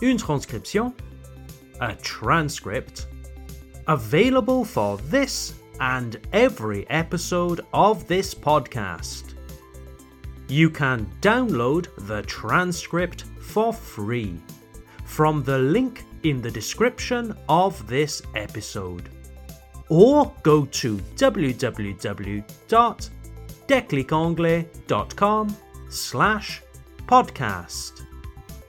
une transcription, a transcript, available for this and every episode of this podcast. You can download the transcript for free from the link in the description of this episode. Or go to www.declicanglais.com slash podcast.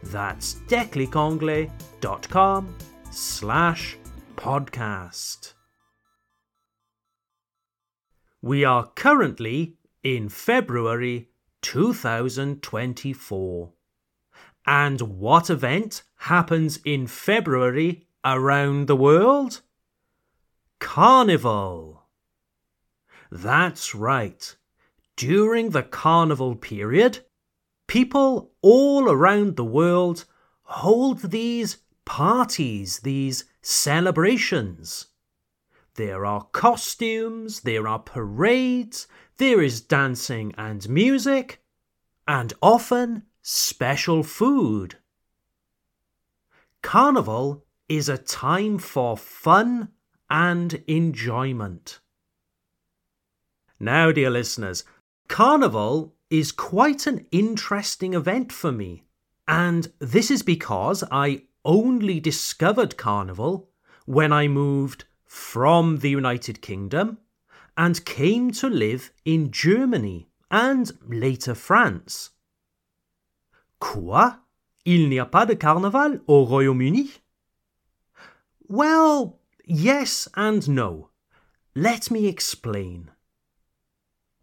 That's declicanglais.com slash podcast. We are currently in February 2024. And what event happens in February around the world? Carnival. That's right. During the carnival period, people all around the world hold these parties, these celebrations. There are costumes, there are parades, there is dancing and music, and often special food. Carnival is a time for fun and enjoyment. Now, dear listeners, Carnival is quite an interesting event for me. And this is because I only discovered Carnival when I moved from the United Kingdom and came to live in Germany and later France. Quoi? Il n'y a pas de carnaval au Royaume-Uni? Well, yes and no. Let me explain.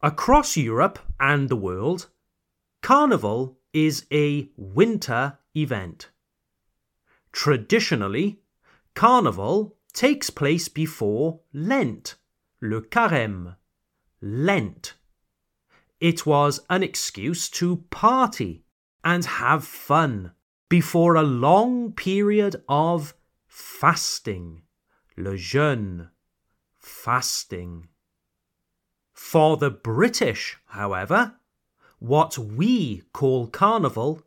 Across Europe and the world, Carnival is a winter event. Traditionally, Carnival takes place before Lent, le carême, Lent. It was an excuse to party and have fun before a long period of fasting, le jeûne, fasting. For the British, however, what we call Carnival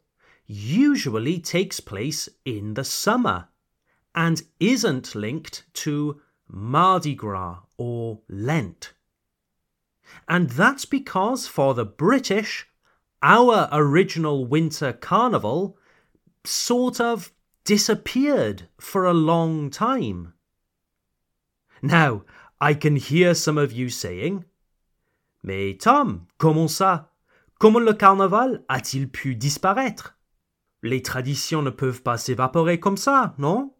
usually takes place in the summer and isn't linked to Mardi Gras or Lent. And that's because for the British, our original winter carnival sort of disappeared for a long time. Now, I can hear some of you saying, Mais Tom, comment ça? Comment le carnaval a-t-il pu disparaître? Les traditions ne peuvent pas s'évaporer comme ça, non?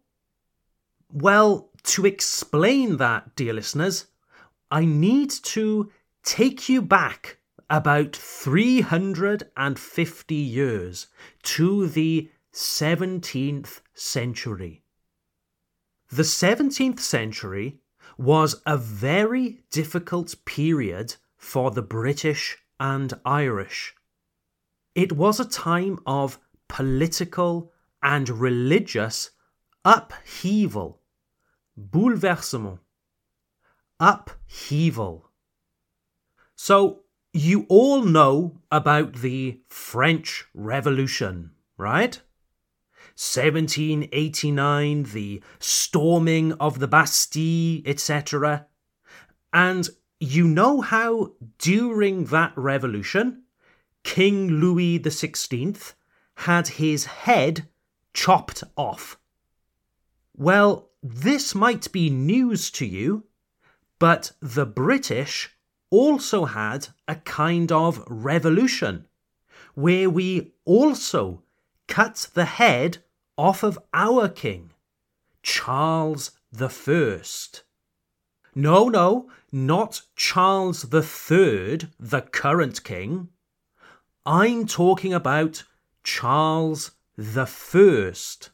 Well, to explain that, dear listeners, I need to take you back about 350 years to the 17th century. The 17th century was a very difficult period for the British and Irish. It was a time of political and religious upheaval, bouleversement, upheaval. So, you all know about the French Revolution, right? 1789, the storming of the Bastille, etc. And you know how during that revolution, King Louis XVI had his head chopped off? Well, this might be news to you, but the British also had a kind of revolution where we also cut the head off of our king, Charles the First. No, no, not Charles III, the current king. I'm talking about Charles the First,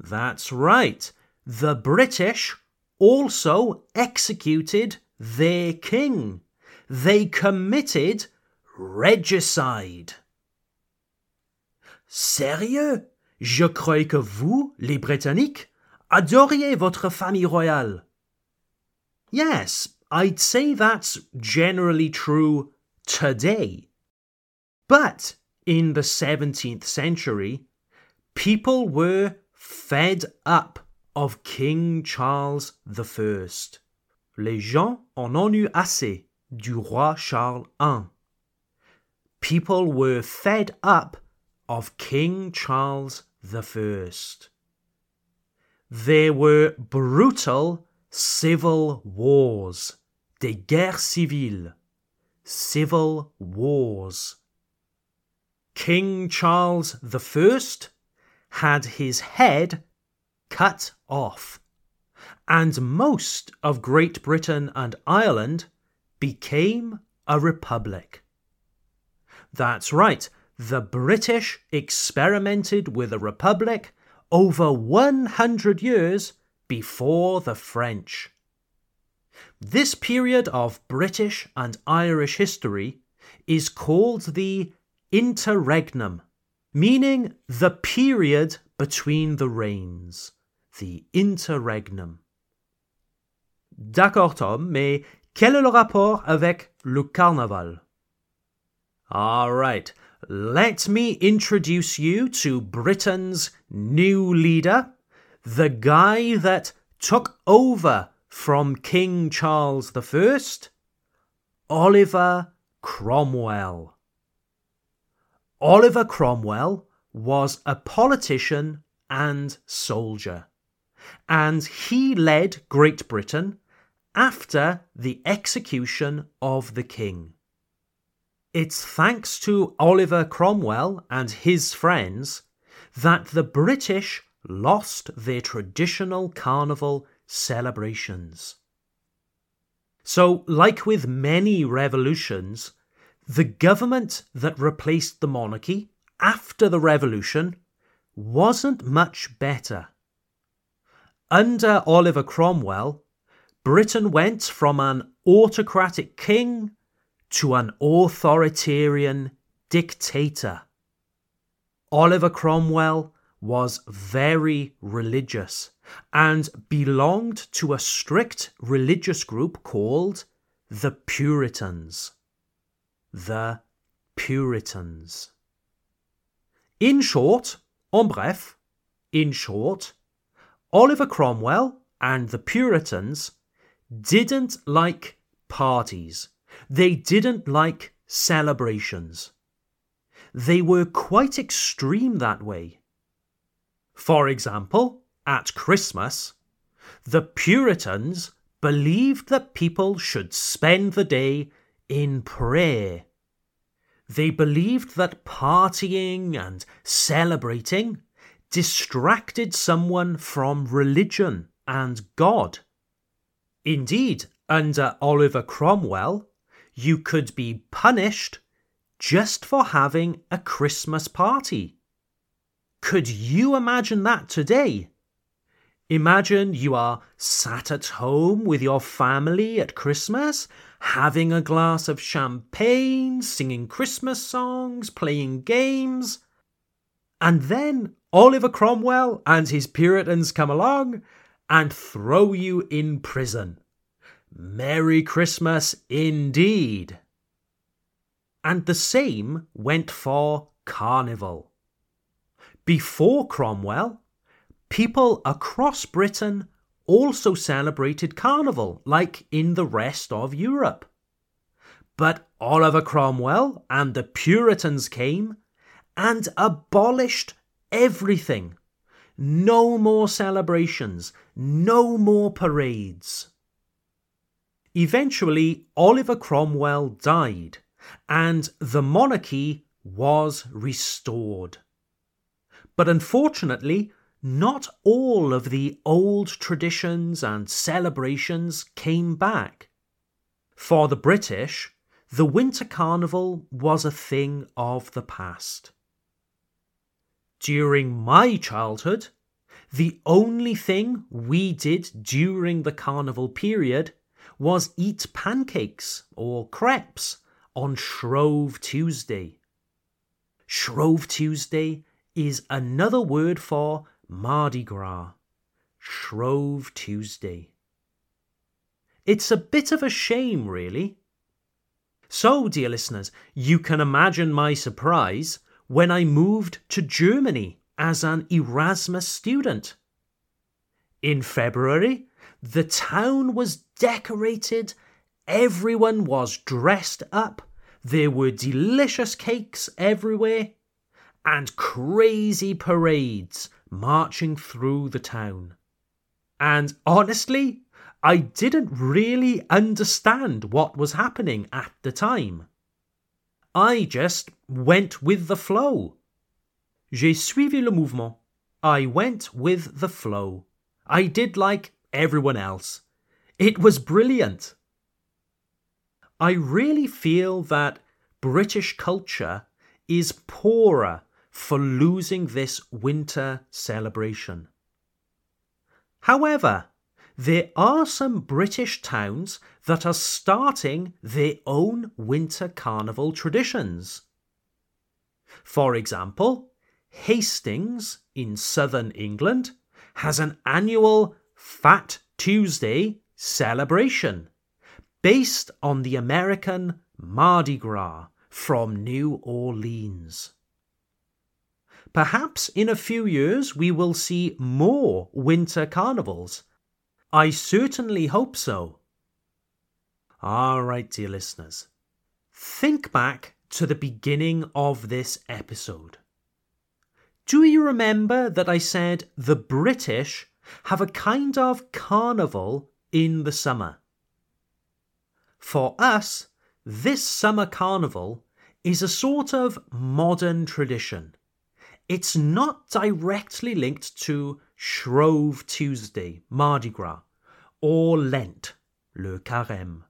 That's right. The British also executed their king. They committed regicide. Sérieux? Je crois que vous, les Britanniques, adoriez votre famille royale. Yes, I'd say that's generally true today. But in the 17th century, people were fed up of King Charles I. Les gens en ont eu assez du roi Charles I. People were fed up of King Charles I. There were brutal civil wars, des guerres civiles, civil wars. King Charles I had his head cut off, and most of Great Britain and Ireland became a republic. That's right, the British experimented with a republic over 100 years before the French. This period of British and Irish history is called the interregnum, meaning the period between the reigns, the interregnum. D'accord Tom, mais quel est le rapport avec le carnaval? All right, let me introduce you to Britain's new leader, the guy that took over from King Charles I, Oliver Cromwell. Oliver Cromwell was a politician and soldier, and he led Great Britain after the execution of the king. It's thanks to Oliver Cromwell and his friends that the British lost their traditional carnival celebrations. So, like with many revolutions, the government that replaced the monarchy after the revolution wasn't much better. Under Oliver Cromwell, Britain went from an autocratic king to an authoritarian dictator. Oliver Cromwell was very religious and belonged to a strict religious group called the Puritans the Puritans. In short, en bref, in short, Oliver Cromwell and the Puritans didn't like parties. They didn't like celebrations. They were quite extreme that way. For example, at Christmas, the Puritans believed that people should spend the day in prayer. They believed that partying and celebrating distracted someone from religion and God. Indeed, under Oliver Cromwell, you could be punished just for having a Christmas party. Could you imagine that today? Imagine you are sat at home with your family at Christmas, having a glass of champagne, singing Christmas songs, playing games. And then Oliver Cromwell and his Puritans come along and throw you in prison. Merry Christmas indeed. And the same went for Carnival. Before Cromwell, people across Britain also celebrated Carnival, like in the rest of Europe. But Oliver Cromwell and the Puritans came and abolished everything. No more celebrations, no more parades. Eventually, Oliver Cromwell died, and the monarchy was restored. But unfortunately, not all of the old traditions and celebrations came back. For the British, the Winter Carnival was a thing of the past. During my childhood, The only thing we did during the carnival period was eat pancakes or crepes on Shrove Tuesday. Shrove Tuesday is another word for Mardi Gras. Shrove Tuesday. It's a bit of a shame, really. So, dear listeners, you can imagine my surprise when I moved to Germany as an Erasmus student. In February, the town was decorated, everyone was dressed up, there were delicious cakes everywhere, and crazy parades marching through the town. And honestly, I didn't really understand what was happening at the time. I just went with the flow. J'ai suivi le mouvement. I went with the flow. I did like everyone else. It was brilliant. I really feel that British culture is poorer for losing this winter celebration. However, there are some British towns that are starting their own winter carnival traditions. For example, Hastings in southern England has an annual Fat Tuesday celebration based on the American Mardi Gras from New Orleans. Perhaps in a few years we will see more winter carnivals I certainly hope so. All right, dear listeners, think back to the beginning of this episode. Do you remember that I said the British have a kind of carnival in the summer? For us, this summer carnival is a sort of modern tradition. It's not directly linked to Shrove Tuesday, Mardi Gras, or Lent, Le Carême.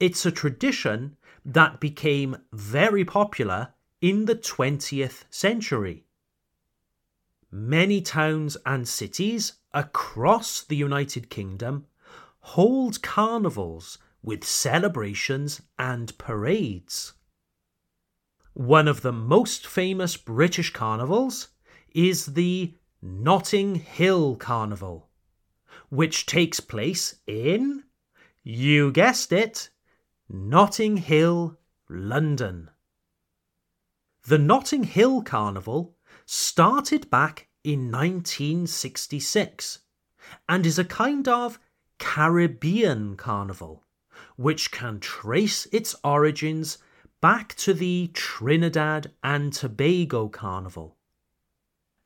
It's a tradition that became very popular in the 20th century. Many towns and cities across the United Kingdom hold carnivals with celebrations and parades. One of the most famous British carnivals is the Notting Hill Carnival, which takes place in, you guessed it, Notting Hill, London. The Notting Hill Carnival started back in 1966 and is a kind of Caribbean carnival, which can trace its origins back to the Trinidad and Tobago Carnival.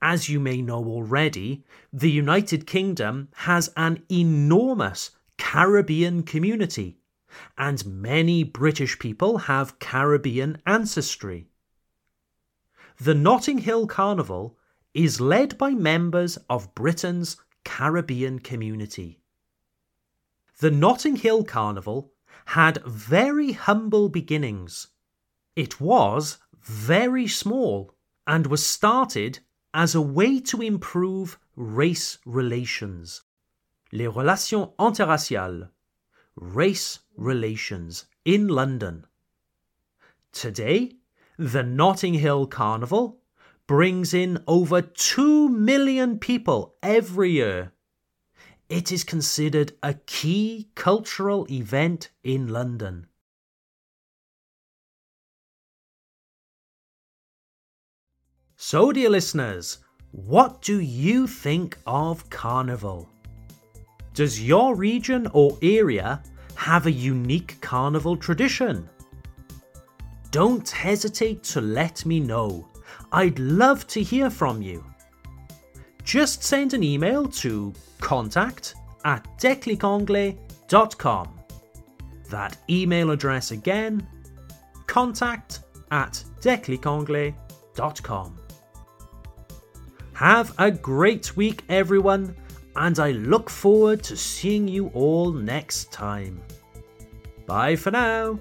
As you may know already, the United Kingdom has an enormous Caribbean community, and many British people have Caribbean ancestry. The Notting Hill Carnival is led by members of Britain's Caribbean community. The Notting Hill Carnival had very humble beginnings it was very small and was started as a way to improve race relations. Les relations interraciales, race relations in London. Today, the Notting Hill Carnival brings in over 2 million people every year. It is considered a key cultural event in London. So, dear listeners, what do you think of Carnival? Does your region or area have a unique Carnival tradition? Don't hesitate to let me know. I'd love to hear from you. Just send an email to contact at declicanglais.com. That email address again, contact at declicanglais.com. Have a great week, everyone, and I look forward to seeing you all next time. Bye for now.